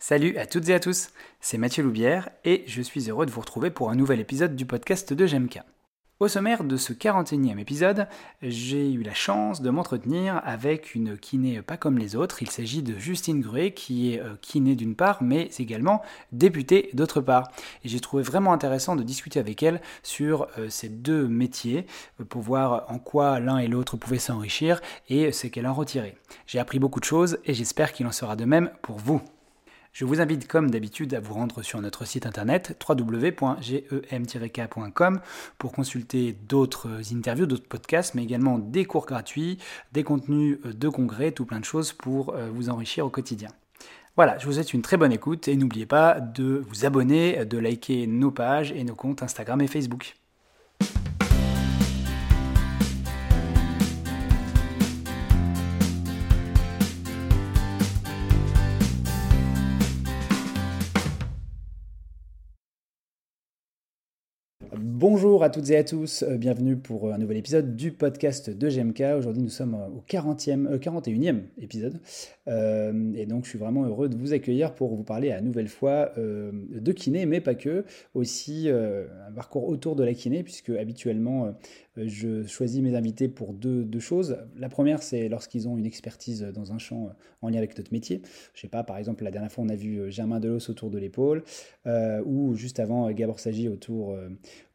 Salut à toutes et à tous, c'est Mathieu Loubière et je suis heureux de vous retrouver pour un nouvel épisode du podcast de GMK. Au sommaire de ce 41e épisode, j'ai eu la chance de m'entretenir avec une kiné pas comme les autres. Il s'agit de Justine Gruet, qui est euh, kiné d'une part, mais également députée d'autre part. Et j'ai trouvé vraiment intéressant de discuter avec elle sur euh, ces deux métiers, euh, pour voir en quoi l'un et l'autre pouvaient s'enrichir et ce qu'elle en retirait. J'ai appris beaucoup de choses et j'espère qu'il en sera de même pour vous. Je vous invite comme d'habitude à vous rendre sur notre site internet www.gem-k.com pour consulter d'autres interviews, d'autres podcasts, mais également des cours gratuits, des contenus de congrès, tout plein de choses pour euh, vous enrichir au quotidien. Voilà, je vous souhaite une très bonne écoute et n'oubliez pas de vous abonner, de liker nos pages et nos comptes Instagram et Facebook. Bonjour à toutes et à tous, euh, bienvenue pour euh, un nouvel épisode du podcast de GMK. Aujourd'hui nous sommes au 40e, 41e euh, épisode et donc je suis vraiment heureux de vous accueillir pour vous parler à nouvelle fois de kiné, mais pas que, aussi un parcours autour de la kiné puisque habituellement je choisis mes invités pour deux, choses. La première c'est lorsqu'ils ont une expertise dans un champ en lien avec notre métier. Je sais pas, par exemple la dernière fois on a vu Germain Delos autour de l'épaule ou juste avant Gabor Sagi autour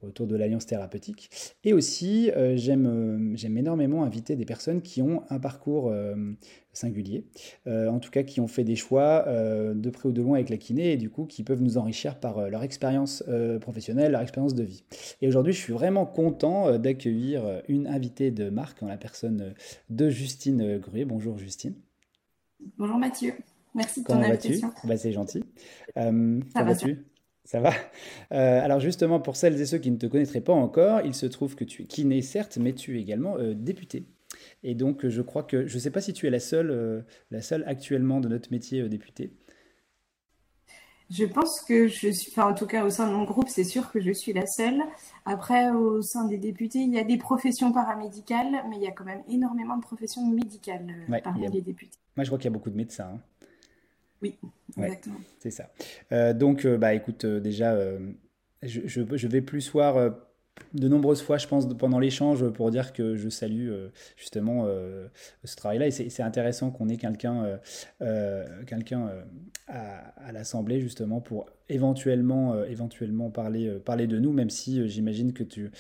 autour de l'alliance thérapeutique. Et aussi, euh, euh, j'aime énormément inviter des personnes qui ont un parcours euh, singulier, en tout cas qui ont fait des choix de près ou de loin avec la kiné et du coup qui peuvent nous enrichir par leur expérience professionnelle, leur expérience de vie. Et aujourd'hui, je suis vraiment content d'accueillir une invitée de marque en la personne de Justine Gruet. Bonjour Justine. Bonjour Mathieu. Merci de ton invitation. Bah, C'est gentil. Ça va-tu ça va euh, Alors justement, pour celles et ceux qui ne te connaîtraient pas encore, il se trouve que tu es kiné, certes, mais tu es également euh, député. Et donc, je crois que, je ne sais pas si tu es la seule, euh, la seule actuellement de notre métier députée. Je pense que je suis, enfin en tout cas au sein de mon groupe, c'est sûr que je suis la seule. Après, au sein des députés, il y a des professions paramédicales, mais il y a quand même énormément de professions médicales parmi les députés. Moi, je crois qu'il y a beaucoup de médecins. Hein. Oui, exactement. c'est ça. Euh, donc, euh, bah, écoute, euh, déjà, je, je, vais plus soir de nombreuses fois, je pense, pendant l'échange, pour dire que je salue justement ce travail-là. Et c'est intéressant qu'on ait quelqu'un quelqu'un à, à l'Assemblée, justement, pour éventuellement, euh, éventuellement parler, euh, parler de nous, même si euh, j'imagine que tu,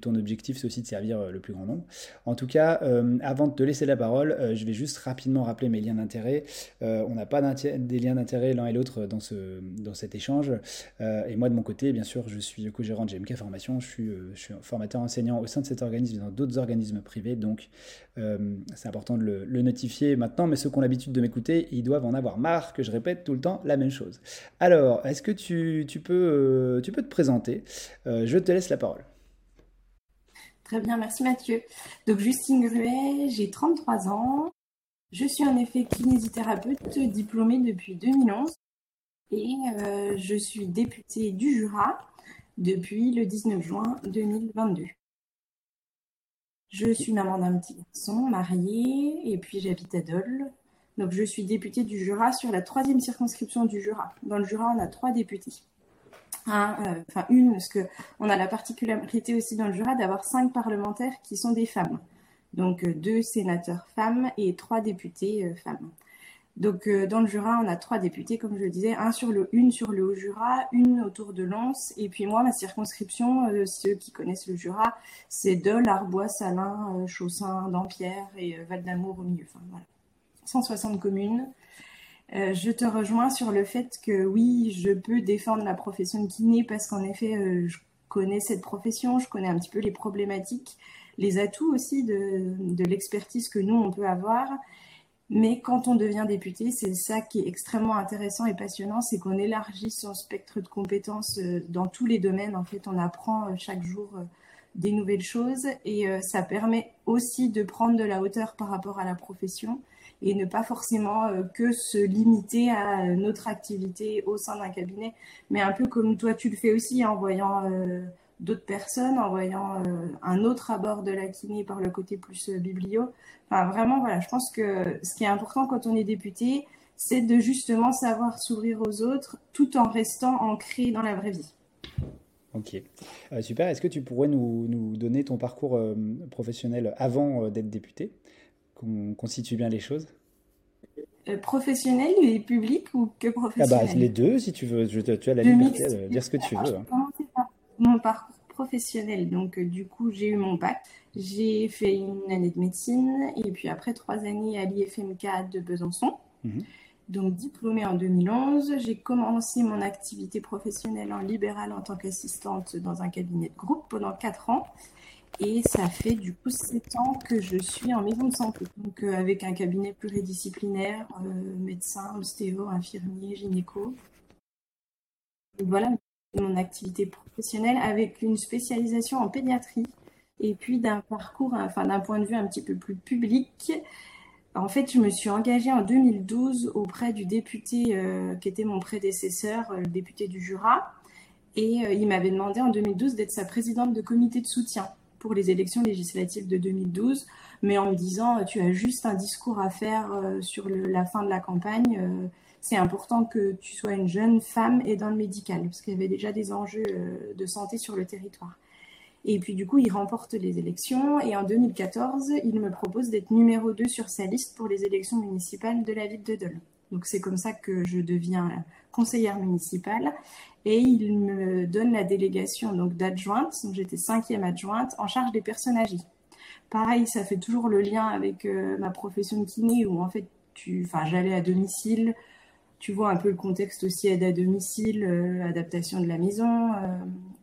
ton objectif, c'est aussi de servir le plus grand nombre. En tout cas, avant de te laisser la parole, je vais juste rapidement rappeler mes liens d'intérêt. on n'a pas des liens d'intérêt l'un et l'autre dans, ce, dans cet échange. et moi, de mon côté, bien sûr, je suis co-gérant de GMK Formation. Je suis, je suis formateur enseignant au sein de cet organisme et dans d'autres organismes privés. Donc, c'est important de le, le, notifier maintenant. Mais ceux qui ont l'habitude de m'écouter, ils doivent en avoir marre que je répète tout le temps la même chose. Alors, est-ce que tu, peux, euh, tu peux te présenter? Euh, Je te laisse la parole. Très bien, merci Mathieu. Donc Justine Gruet, j'ai 33 ans. Je suis en effet kinésithérapeute diplômée depuis 2011 et euh, je suis députée du Jura depuis le 19 juin 2022. Je suis maman d'un petit garçon, mariée, et puis j'habite à Dole, donc, je suis députée du Jura sur la troisième circonscription du Jura. Dans le Jura, on a trois députés. Euh, enfin, une, parce qu'on a la particularité aussi dans le Jura d'avoir cinq parlementaires qui sont des femmes. Donc, euh, deux sénateurs femmes et trois députés euh, femmes. Donc, dans le Jura, on a trois députés, comme je le disais, un sur le, une sur le Haut-Jura, une autour de Lens, et puis moi, ma circonscription, ceux qui connaissent le Jura, c'est Dole, Arbois, Salins, Chaussin, Dampierre et Val d'Amour au milieu. Enfin, voilà. 160 communes. Euh, je te rejoins sur le fait que oui, je peux défendre la profession de kiné parce qu'en effet, euh, je connais cette profession, je connais un petit peu les problématiques, les atouts aussi de, l'expertise que nous, on peut avoir. Mais quand on devient député, c'est ça qui est extrêmement intéressant et passionnant, c'est qu'on élargit son spectre de compétences euh, dans tous les domaines. En fait, on apprend chaque jour des nouvelles choses et ça permet aussi de prendre de la hauteur par rapport à la profession et ne pas forcément euh, que se limiter à notre activité au sein d'un cabinet, mais un peu comme toi tu le fais aussi en voyant euh, d'autres personnes, en voyant euh, un autre abord de la kiné par le côté plus biblio. Enfin, vraiment, voilà, je pense que ce qui est important quand on est député, c'est de justement savoir s'ouvrir aux autres tout en restant ancré dans la vraie vie. Ok, euh, super. Est-ce que tu pourrais nous, donner ton parcours euh, professionnel avant euh, d'être député, qu'on constitue bien les choses Professionnel et public ou que professionnel ah bah, Les deux, si tu veux. Je, tu as la liberté de dire ce que tu veux. Hein. mon parcours professionnel. Donc, du coup, j'ai eu mon bac. J'ai fait une année de médecine et puis après trois années à l'IFMK de Besançon. Mhm. Donc, diplômée en 2011, j'ai commencé mon activité professionnelle en libéral en tant qu'assistante dans un cabinet de groupe pendant 4 ans. Et ça fait du coup 7 ans que je suis en maison de santé. Donc, euh, avec un cabinet pluridisciplinaire, euh, médecin, ostéo, infirmier, gynéco. voilà mon activité professionnelle avec une spécialisation en pédiatrie et puis d'un parcours, enfin d'un point de vue un petit peu plus public, en fait, je me suis engagée en 2012 auprès du député euh, qui était mon prédécesseur, le député du Jura. Et il m'avait demandé en 2012 d'être sa présidente de comité de soutien pour les élections législatives de 2012, mais en me disant, tu as juste un discours à faire sur la fin de la campagne. c'est important que tu sois une jeune femme et dans le médical, parce qu'il y avait déjà des enjeux de santé sur le territoire. Et puis du coup, il remporte les élections et en 2014, il me propose d'être numéro 2 sur sa liste pour les élections municipales de la ville de Dole. Donc c'est comme ça que je deviens conseillère municipale et il me donne la délégation donc d'adjointe, donc j'étais cinquième adjointe en charge des personnes âgées. Pareil, ça fait toujours le lien avec euh, ma profession de kiné où en fait tu, j'allais à domicile, tu vois un peu le contexte aussi aide à domicile, euh, adaptation de la maison, euh,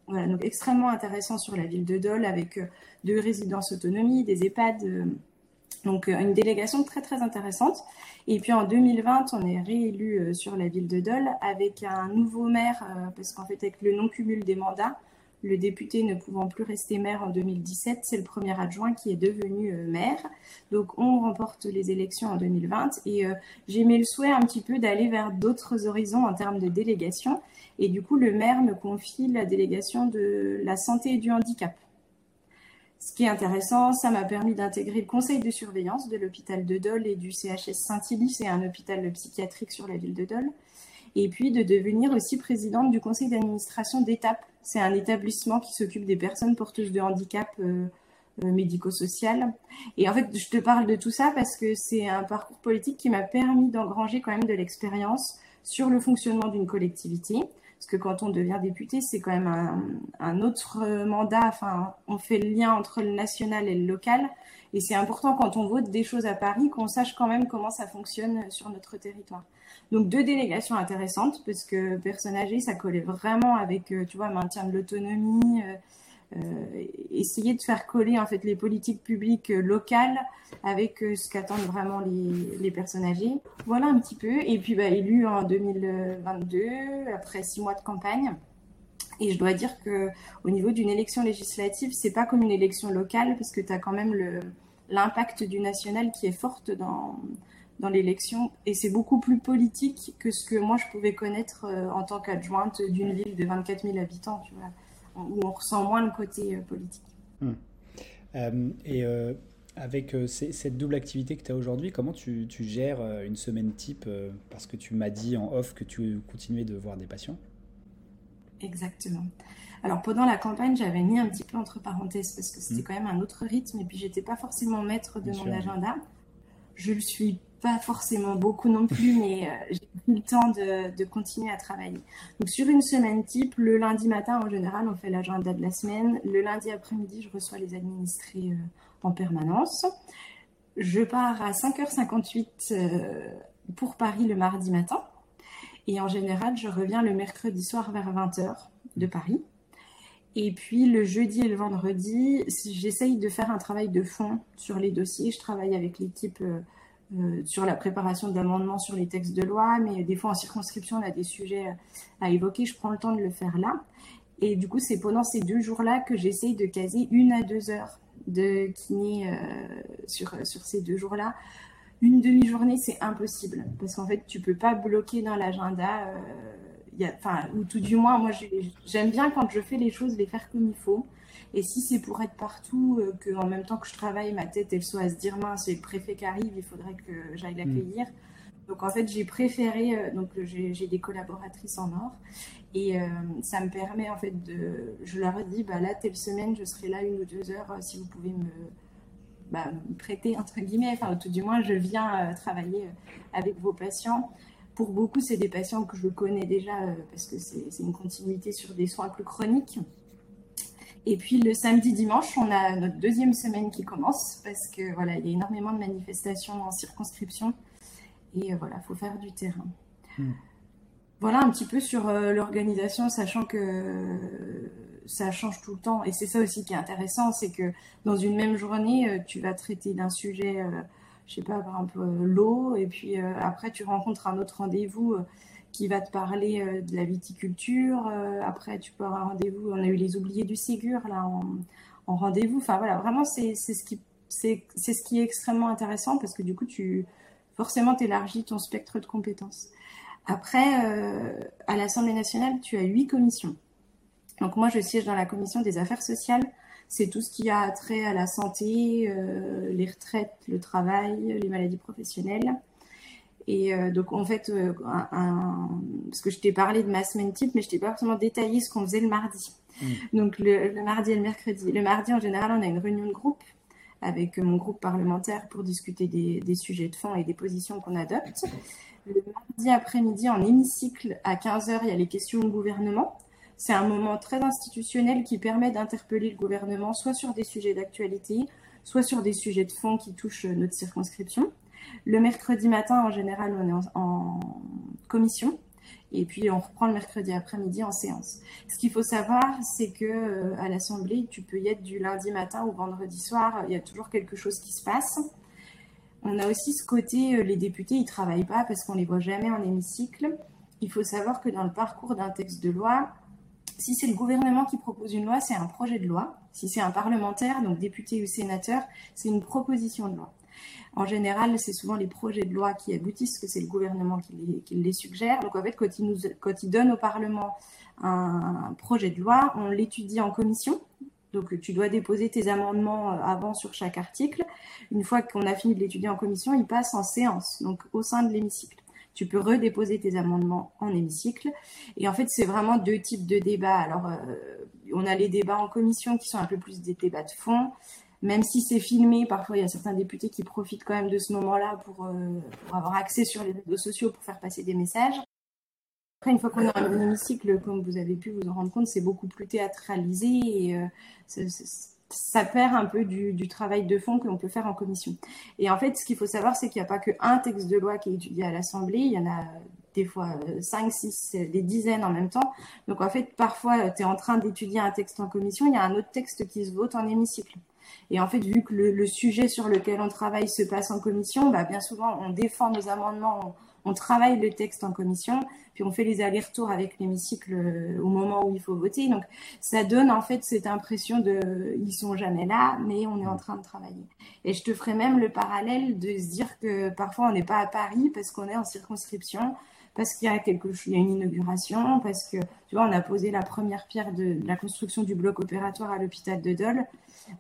voilà, donc extrêmement intéressant sur la ville de Dole avec deux résidences autonomie, des EHPAD. Euh, donc euh, une délégation très très intéressante. Et puis en 2020, on est réélu sur la ville de Dole avec un nouveau maire, parce qu'en fait avec le non-cumul des mandats, le député ne pouvant plus rester maire en 2017, c'est le premier adjoint qui est devenu maire. Donc on remporte les élections en 2020 et j'ai mis le souhait un petit peu d'aller vers d'autres horizons en termes de délégation. Et du coup, le maire me confie la délégation de la santé et du handicap. Ce qui est intéressant, ça m'a permis d'intégrer le conseil de surveillance de l'hôpital de Dole et du CHS Saint-Illy, c'est un hôpital psychiatrique sur la ville de Dole. Et puis de devenir aussi présidente du conseil d'administration d'Étape. C'est un établissement qui s'occupe des personnes porteuses de handicap euh, euh, médico-social. Et en fait, je te parle de tout ça parce que c'est un parcours politique qui m'a permis d'engranger quand même de l'expérience sur le fonctionnement d'une collectivité, parce que quand on devient député, c'est quand même un, autre mandat. Enfin, on fait le lien entre le national et le local. Et c'est important quand on vote des choses à Paris qu'on sache quand même comment ça fonctionne sur notre territoire. Donc deux délégations intéressantes parce que personne âgée, ça collait vraiment avec, euh, tu vois, maintien de l'autonomie, euh, essayer de faire coller en fait les politiques publiques euh, locales avec euh, ce qu'attendent vraiment les, personnes âgées. Voilà un petit peu. Et puis bah, élu en 2022 après six mois de campagne. Et je dois dire que au niveau d'une élection législative, c'est pas comme une élection locale parce que tu as quand même l'impact du national qui est forte dans dans l'élection et c'est beaucoup plus politique que ce que moi je pouvais connaître en tant qu'adjointe d'une ville de 24 000 habitants, où on ressent moins le côté euh, politique. Hum. Euh, et euh, avec cette double activité que tu as aujourd'hui, comment tu, gères une semaine type Parce que tu m'as dit en off que tu continuais de voir des patients? Exactement. Alors pendant la campagne, j'avais mis un petit peu entre parenthèses parce que c'était hum. quand même un autre rythme et puis j'étais pas forcément maître de mon agenda. Je le suis pas forcément beaucoup non plus, mais j'ai le temps de, continuer à travailler. Donc sur une semaine type, le lundi matin en général, on fait l'agenda de la semaine. Le lundi après-midi, je reçois les administrés euh, en permanence. Je pars à 5h58 euh, pour Paris le mardi matin. Et en général, je reviens le mercredi soir vers 20h de Paris. Et puis le jeudi et le vendredi, j'essaye de faire un travail de fond sur les dossiers. Je travaille avec l'équipe euh, sur la préparation d'amendements sur les textes de loi, mais des fois en circonscription, on a des sujets à évoquer. Je prends le temps de le faire là. Et du coup, c'est pendant ces deux jours-là que j'essaye de caser une à deux heures de kiné euh, sur, sur ces deux jours-là. Une demi-journée, c'est impossible parce qu'en fait, tu peux pas bloquer dans l'agenda. Euh, enfin, ou tout du moins, moi, j'aime bien quand je fais les choses, les faire comme il faut. Et si c'est pour être partout, euh, que en même temps que je travaille, ma tête elle soit à se dire mince, c'est le préfet qui arrive, il faudrait que j'aille l'accueillir. Donc en fait, j'ai préféré, donc j'ai des collaboratrices en or et ça me permet en fait de, je leur ai dit, bah là telle semaine, je serai là une ou deux heures si vous pouvez me, bah, me prêter entre guillemets, enfin tout du moins, je viens travailler avec vos patients. Pour beaucoup, c'est des patients que je connais déjà parce que c'est une continuité sur des soins plus chroniques. Et puis le samedi dimanche, on a notre deuxième semaine qui commence parce que voilà, il y a énormément de manifestations en circonscription et euh, voilà, faut faire du terrain. Hmm. Voilà un petit peu sur euh, l'organisation, sachant que ça change tout le temps. Et c'est ça aussi qui est intéressant, c'est que dans une même journée, euh, tu vas traiter d'un sujet, je sais pas, par exemple l'eau, et puis après tu rencontres un autre rendez-vous qui va te parler euh, de la viticulture. Euh, après, tu peux avoir un rendez-vous. On a eu les oubliés du Ségur là en, rendez-vous. Enfin voilà, vraiment c'est ce qui ce qui est extrêmement intéressant parce que du coup tu forcément élargis ton spectre de compétences. Après, euh, à l'Assemblée nationale, tu as huit commissions. Donc moi, je siège dans la commission des affaires sociales. C'est tout ce qui a trait à la santé, les retraites, le travail, les maladies professionnelles. Et euh, donc, en fait, euh, parce que je t'ai parlé de ma semaine type, mais je t'ai pas forcément détaillé ce qu'on faisait le mardi. Mm. Donc, le, mardi et le mercredi. Le mardi, en général, on a une réunion de groupe avec mon groupe parlementaire pour discuter des, des sujets de fond et des positions qu'on adopte. Le mardi après-midi, en hémicycle, à 15h, il y a les questions au gouvernement. C'est un moment très institutionnel qui permet d'interpeller le gouvernement soit sur des sujets d'actualité, soit sur des sujets de fond qui touchent notre circonscription. Le mercredi matin, en général, on est en, commission. Et puis on reprend le mercredi après-midi en séance. Ce qu'il faut savoir, c'est que euh, à l'Assemblée, tu peux y être du lundi matin ou vendredi soir. Il y a toujours quelque chose qui se passe. On a aussi ce côté, euh, les députés, ils travaillent pas parce qu'on les voit jamais en hémicycle. Il faut savoir que dans le parcours d'un texte de loi, si c'est le gouvernement qui propose une loi, c'est un projet de loi. Si c'est un parlementaire, donc député ou sénateur, c'est une proposition de loi. En général, c'est souvent les projets de loi qui aboutissent, que c'est le gouvernement qui les, suggère. Donc en fait, quand il, donne au Parlement un, projet de loi, on l'étudie en commission. Donc tu dois déposer tes amendements euh, avant sur chaque article. Une fois qu'on a fini de l'étudier en commission, il passe en séance, donc au sein de l'hémicycle. Tu peux redéposer tes amendements en hémicycle. Et en fait, c'est vraiment deux types de débats. Alors, euh, on a les débats en commission qui sont un peu plus des débats de fond même si c'est filmé, parfois il y a certains députés qui profitent quand même de ce moment-là pour, euh, avoir accès sur les réseaux sociaux pour faire passer des messages. Après, une fois qu'on est dans un hémicycle, comme vous avez pu vous en rendre compte, c'est beaucoup plus théâtralisé euh, ça perd un peu du, travail de fond qu'on peut faire en commission. Et en fait, ce qu'il faut savoir, c'est qu'il n'y a pas qu'un texte de loi qui est étudié à l'Assemblée, il y en a des fois 5, euh, 6, des dizaines en même temps. Donc en fait, parfois, tu es en train d'étudier un texte en commission, il y a un autre texte qui se vote en hémicycle. Et en fait, vu que le, sujet sur lequel on travaille se passe en commission, bah, bien souvent, on défend nos amendements, travaille le texte en commission, puis on fait les allers-retours avec l'hémicycle euh, au moment où il faut voter. Donc, ça donne en fait cette impression de ils sont jamais là, mais on est en train de travailler. Et je te ferai même le parallèle de se dire que parfois on n'est pas à Paris parce qu'on est en circonscription parce qu'il y a quelque il y a une inauguration, parce que tu vois, on a posé la première pierre de, la construction du bloc opératoire à l'hôpital de Dole.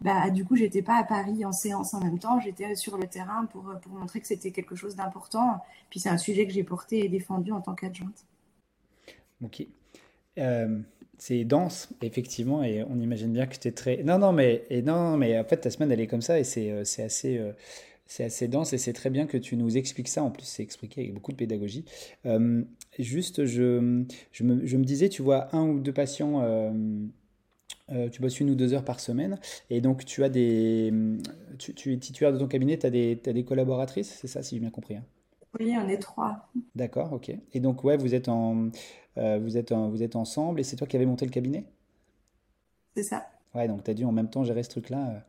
Bah, du coup, j'étais pas à Paris en séance en même temps, j'étais sur le terrain pour, pour montrer que c'était quelque chose d'important. Puis c'est un sujet que j'ai porté et défendu en tant qu'adjointe. Ok. Euh, c'est dense, effectivement, et on imagine bien que c'était très. Non, non, mais et non, mais en fait, ta semaine, elle est comme ça, et c'est euh, assez. Euh, c'est assez dense et c'est très bien que tu nous expliques ça. En plus, c'est expliqué avec beaucoup de pédagogie. Euh, juste, je, je, me, je, me, disais, tu vois un ou deux patients, euh, euh, tu bosses une ou deux heures par semaine, et donc tu as des. Tu, tu es titulaire de ton cabinet, tu as, des, as des collaboratrices, c'est ça, si j'ai bien compris hein? Oui, on est trois. D'accord, ok. Et donc, ouais, vous êtes, en, vous êtes, vous êtes ensemble, et c'est toi qui avais monté le cabinet? C'est ça. Ouais, donc tu as dû en même temps gérer ce truc-là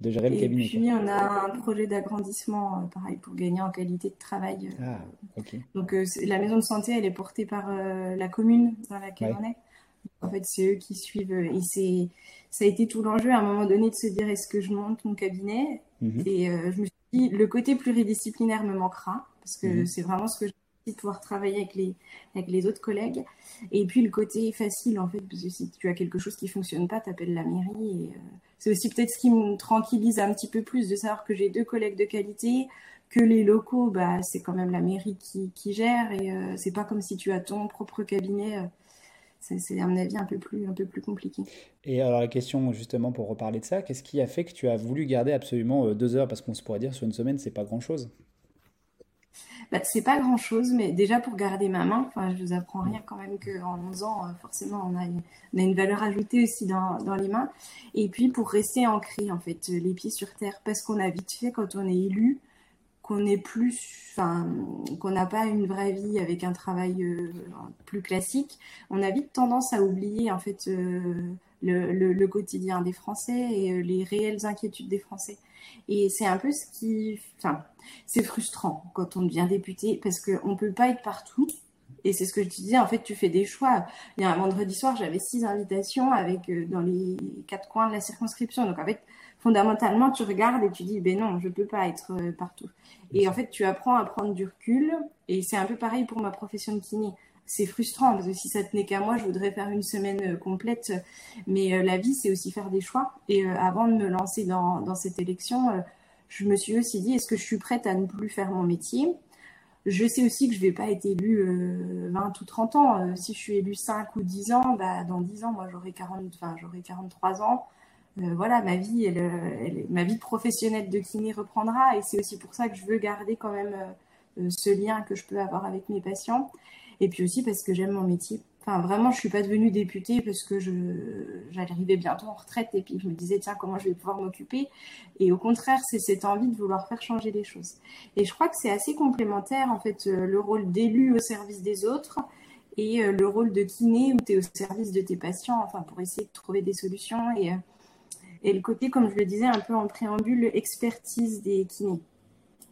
de gérer le cabinet. Et puis, on a un projet d'agrandissement, euh, pareil, pour gagner en qualité de travail. Euh. Ah, ok. Donc, euh, la maison de santé, elle est portée par la commune dans laquelle on est. En fait, c'est eux qui suivent. Et c'est, ça a été tout l'enjeu à un moment donné de se dire est-ce que je monte mon cabinet? Mhm. Et je me suis dit, le côté pluridisciplinaire me manquera, parce que mhm. c'est vraiment ce que de pouvoir travailler avec les, avec les autres collègues. Et puis le côté facile, en fait, parce que si tu as quelque chose qui fonctionne pas, tu appelles la mairie. Euh, c'est aussi peut-être ce qui me tranquillise un petit peu plus de savoir que j'ai deux collègues de qualité, que les locaux, bah, c'est quand même la mairie qui, qui gère et euh, c'est pas comme si tu as ton propre cabinet. Euh, c'est à mon avis un peu plus un peu plus compliqué. Et alors la question justement pour reparler de ça, qu'est-ce qui a fait que tu as voulu garder absolument euh, deux heures? Parce qu'on se pourrait dire sur une semaine c'est pas grand chose. Bah, c'est pas grand chose, mais déjà pour garder ma main, enfin, je vous apprends rien quand même qu'en 11 ans, forcément, on a, une, valeur ajoutée aussi dans, les mains. Et puis pour rester ancré, en fait, les pieds sur terre, parce qu'on a vite fait, quand on est élu, qu'on est plus, enfin, qu'on n'a pas une vraie vie avec un travail euh, plus classique, on a vite tendance à oublier en fait euh, le, le, quotidien des Français et euh, les réelles inquiétudes des Français. Et c'est un peu ce qui, enfin, c'est frustrant quand on devient député parce qu'on peut pas être partout. Et c'est ce que je te disais, en fait, tu fais des choix. Il y a un vendredi soir, j'avais six invitations avec dans les quatre coins de la circonscription. Donc en fait, fondamentalement, tu regardes et tu dis, ben non, je peux pas être euh, partout. Et en fait, tu apprends à prendre du recul. Et c'est un peu pareil pour ma profession de kiné. C'est frustrant parce que si ça tenait qu'à moi, je voudrais faire une semaine euh, complète. Mais euh, la vie, c'est aussi faire des choix. Et avant de me lancer dans, cette élection, je me suis aussi dit, est-ce que je suis prête à ne plus faire mon métier? Je sais aussi que je vais pas être élue 20 ou 30 ans. si je suis élue 5 ou 10 ans, bah, dans 10 ans, moi, j'aurai 40, enfin, j'aurai 43 ans. Euh, voilà, ma vie, ma vie professionnelle de kiné reprendra. Et c'est aussi pour ça que je veux garder quand même euh, ce lien que je peux avoir avec mes patients. Et puis aussi parce que j'aime mon métier. Enfin, vraiment, je suis pas devenue députée parce que je, j'arrivais bientôt en retraite et puis je me disais, tiens, comment je vais pouvoir m'occuper? Et au contraire, c'est cette envie de vouloir faire changer les choses. Et je crois que c'est assez complémentaire, en fait, euh, le rôle d'élu au service des autres et le rôle de kiné où tu es au service de tes patients, enfin, pour essayer de trouver des solutions. Et, et le côté, comme je le disais un peu en préambule, expertise des kinés.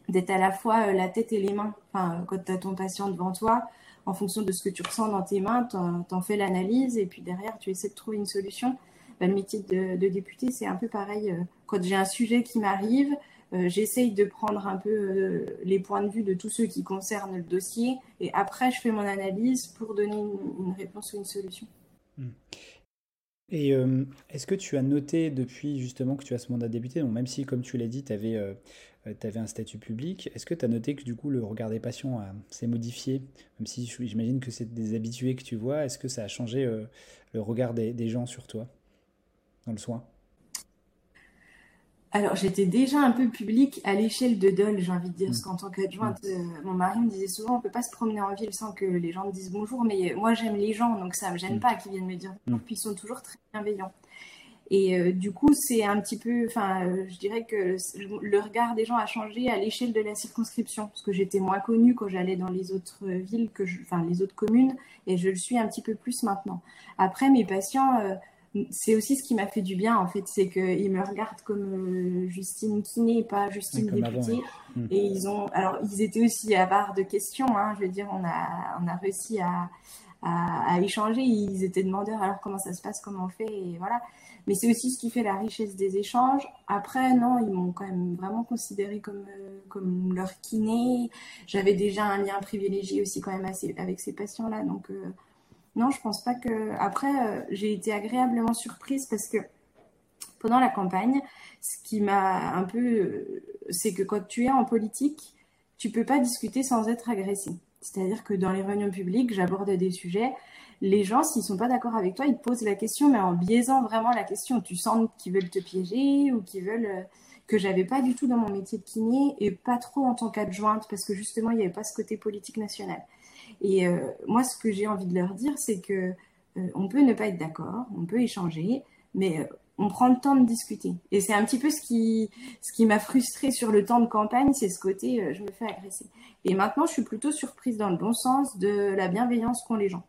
D'être à la fois euh, la tête et les mains. Enfin, quand tu as ton patient devant toi, en fonction de ce que tu ressens dans tes mains, tu en, fais l'analyse et puis derrière, tu essaies de trouver une solution. Ben, le métier de, député, c'est un peu pareil. Euh, quand j'ai un sujet qui m'arrive, euh, j'essaye de prendre un peu les points de vue de tous ceux qui concernent le dossier et après, je fais mon analyse pour donner une, réponse ou une solution. Hmm. Et euh, est-ce que tu as noté depuis justement que tu as ce mandat de député, donc même si comme tu l'as dit, tu avais, euh, euh, un statut public, est-ce que tu as noté que du coup le regard des patients s'est modifié? Même si j'imagine que c'est des habitués que tu vois, est-ce que ça a changé le regard des, des gens sur toi? Dans le soin? Alors, j'étais déjà un peu publique à l'échelle de Dole, j'ai envie de dire, parce mm. qu'en tant qu'adjointe, mm. euh, mon mari me disait souvent, on peut pas se promener en ville sans que les gens me disent bonjour, mais moi j'aime les gens, donc ça me gêne mm. pas qu'ils viennent me dire bonjour, puis ils sont toujours très bienveillants. Et euh, du coup, c'est un petit peu, enfin, euh, je dirais que le regard des gens a changé à l'échelle de la circonscription, parce que j'étais moins connue quand j'allais dans les autres villes, que enfin les autres communes, et je le suis un petit peu plus maintenant. Après, mes patients c'est aussi ce qui m'a fait du bien en fait, c'est qu'ils me regardent comme euh, Justine Kiné, pas Justine députée. Hmm. Et ils ont, alors ils étaient aussi avares de questions. Hein, je veux dire, on a, on a réussi à, à, échanger. Ils étaient demandeurs. Alors comment ça se passe, comment on fait, et voilà. Mais c'est aussi ce qui fait la richesse des échanges. Après, non, ils m'ont quand même vraiment considéré comme euh, comme leur kiné. J'avais déjà un lien privilégié aussi quand même avec ces patients-là, donc. Euh, non, je pense pas que. Après, euh, j'ai été agréablement surprise parce que pendant la campagne, ce qui m'a un peu. C'est que quand tu es en politique, tu peux pas discuter sans être agressé. C'est-à-dire que dans les réunions publiques, j'aborde des sujets. Les gens, s'ils sont pas d'accord avec toi, ils te posent la question, mais en biaisant vraiment la question. Tu sens qu'ils veulent te piéger ou qu'ils veulent. Euh, que j'avais pas du tout dans mon métier de kiné et pas trop en tant qu'adjointe parce que justement il n'y avait pas ce côté politique national. Et euh, moi, ce que j'ai envie de leur dire, c'est que euh, on peut ne pas être d'accord, on peut échanger, mais on prend le temps de discuter. Et c'est un petit peu ce qui, ce qui m'a frustrée sur le temps de campagne, c'est ce côté je me fais agresser. Et maintenant, je suis plutôt surprise dans le bon sens de la bienveillance qu'ont les gens.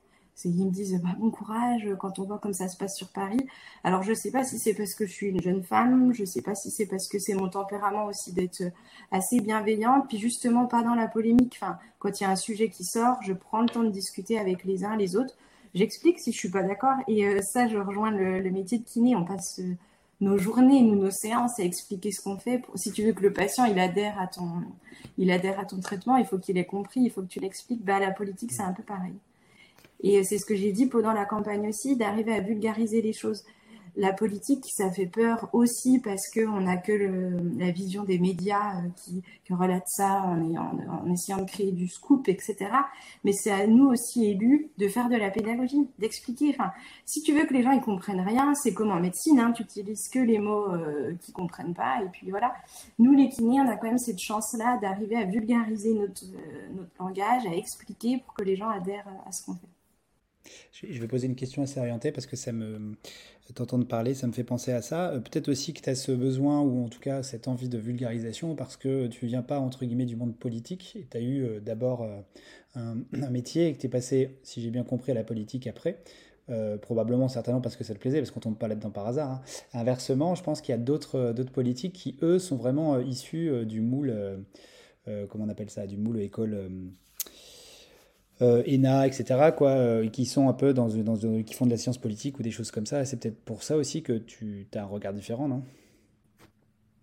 Ils me disent bah, bon courage quand on voit comme ça se passe sur Paris. Alors je ne sais pas si c'est parce que je suis une jeune femme, je ne sais pas si c'est parce que c'est mon tempérament aussi d'être assez bienveillante, puis justement pas dans la polémique. Enfin, quand il y a un sujet qui sort, je prends le temps de discuter avec les uns les autres. J'explique si je suis pas d'accord et euh, ça je rejoins le, métier de kiné. On passe euh, nos journées, nous, nos séances à expliquer ce qu'on fait. Si tu veux que le patient il adhère à ton, il adhère à ton traitement, il faut qu'il ait compris, il faut que tu l'expliques. Bah la politique c'est un peu pareil. Et c'est ce que j'ai dit pendant la campagne aussi, d'arriver à vulgariser les choses. La politique, ça fait peur aussi parce qu'on n'a que la vision des médias euh, qui, relatent ça en, essayant de créer du scoop, etc. Mais c'est à nous aussi élus de faire de la pédagogie, d'expliquer. Enfin, si tu veux que les gens ils comprennent rien, c'est comme en médecine, hein, tu utilises que les mots euh, qui comprennent pas, et puis voilà. Nous les kinés, on a quand même cette chance-là d'arriver à vulgariser notre, euh, notre langage, à expliquer pour que les gens adhèrent à ce qu'on fait. Je vais poser une question assez orientée parce que ça me t'entendre parler, ça me fait penser à ça. Euh, peut-être aussi que tu as ce besoin ou en tout cas cette envie de vulgarisation parce que tu viens pas entre guillemets du monde politique et tu as eu euh, d'abord euh, un, métier et que tu es passé, si j'ai bien compris, à la politique après. probablement, certainement parce que ça te plaisait, parce qu'on tombe pas là-dedans par hasard. Hein. Inversement, je pense qu'il y a d'autres politiques qui, eux, sont vraiment issus du moule, comment on appelle ça, du moule école ENA, etc., quoi, euh, qui sont un peu dans, dans, qui font de la science politique ou des choses comme ça. C'est peut-être pour ça aussi que tu as un regard différent, non?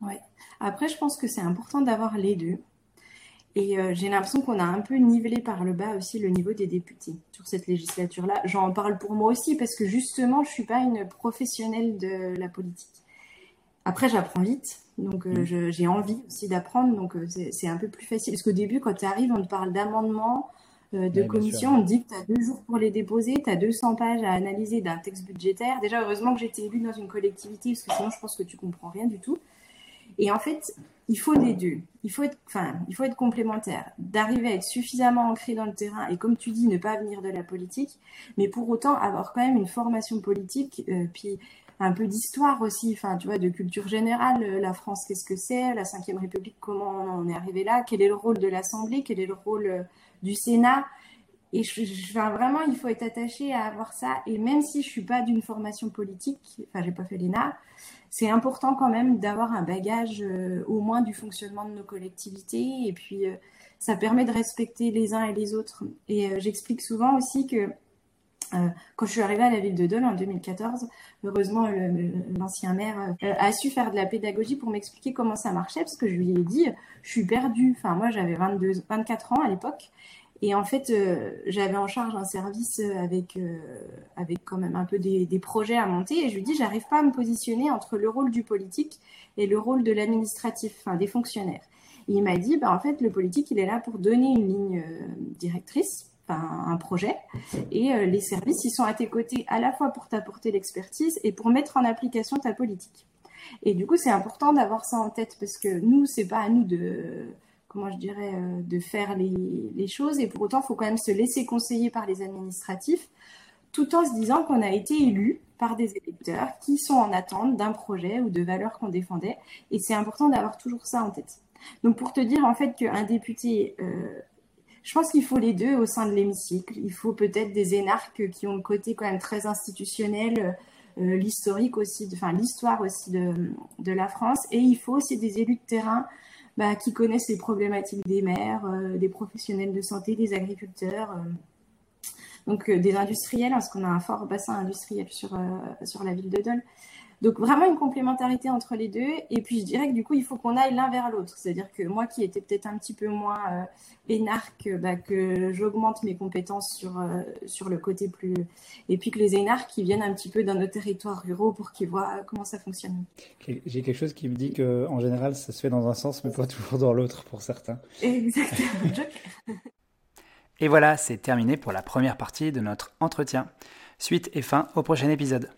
Oui. Après, je pense que c'est important d'avoir les deux. Et euh, j'ai l'impression qu'on a un peu nivelé par le bas aussi le niveau des députés sur cette législature-là. J'en parle pour moi aussi parce que justement, je suis pas une professionnelle de la politique. Après, j'apprends vite, donc mmh. j'ai envie aussi d'apprendre, donc c'est un peu plus facile. Parce qu'au début, quand tu arrives, on te parle d'amendements, euh, de commission. On dit que tu as deux jours pour les déposer, tu as 200 pages à analyser d'un texte budgétaire. Déjà, heureusement que j'étais élue dans une collectivité, parce que sinon, je pense que tu comprends rien du tout. Et en fait, il faut des deux. Il faut être, enfin, il faut être complémentaire. D'arriver à être suffisamment ancré dans le terrain et, comme tu dis, ne pas venir de la politique, mais pour autant avoir quand même une formation politique, euh, puis un peu d'histoire aussi, enfin, tu vois, de culture générale. Euh, la France, qu'est-ce que c'est? La Ve République, comment on est arrivé là? Quel est le rôle de l'Assemblée? Quel est le rôle du Sénat. Et je, vraiment, il faut être attaché à avoir ça. Et même si je suis pas d'une formation politique, enfin, j'ai pas fait l'ENA, c'est important quand même d'avoir un bagage euh, au moins du fonctionnement de nos collectivités. Et puis, euh, ça permet de respecter les uns et les autres. Et euh, j'explique souvent aussi que quand je suis arrivée à la ville de Dole en 2014, heureusement, l'ancien maire a su faire de la pédagogie pour m'expliquer comment ça marchait, parce que je lui ai dit, je suis perdue. Enfin, moi, j'avais 22, 24 ans à l'époque. Et en fait, euh, j'avais en charge un service avec, euh, avec quand même un peu des, projets à monter. Et je lui dis, j'arrive pas à me positionner entre le rôle du politique et le rôle de l'administratif, enfin des fonctionnaires. Il m'a dit, bah, en fait, le politique, il est là pour donner une ligne euh, directrice, un projet. Et les services, ils sont à tes côtés à la fois pour t'apporter l'expertise et pour mettre en application ta politique. Et du coup, c'est important d'avoir ça en tête parce que nous, c'est pas à nous de, comment je dirais, euh, de faire les, choses. Et pour autant, il faut quand même se laisser conseiller par les administratifs, tout en se disant qu'on a été élu par des électeurs qui sont en attente d'un projet ou de valeurs qu'on défendait. Et c'est important d'avoir toujours ça en tête. Donc pour te dire en fait qu'un député, euh, je pense qu'il faut les deux au sein de l'hémicycle. Il faut peut-être des énarques qui ont le côté quand même très institutionnel, euh, l'historique aussi, enfin l'histoire aussi de, la France. Et il faut aussi des élus de terrain bah, qui connaissent les problématiques des maires, euh, des professionnels de santé, des agriculteurs. Euh, donc des industriels, parce qu'on a un fort bassin industriel sur, sur la ville de Dole. Donc vraiment une complémentarité entre les deux. Et puis je dirais que du coup, il faut qu'on aille l'un vers l'autre. C'est-à-dire que moi qui étais peut-être un petit peu moins euh, énarque, bah, que j'augmente mes compétences sur, euh, sur le côté plus... Et puis que les énarques qui viennent un petit peu dans nos territoires ruraux pour qu'ils voient comment ça fonctionne. J'ai quelque chose qui me dit qu'en général, ça se fait dans un sens, mais pas toujours dans l'autre pour certains. Exactement. Et voilà, c'est terminé pour la première partie de notre entretien. Suite et fin au prochain épisode.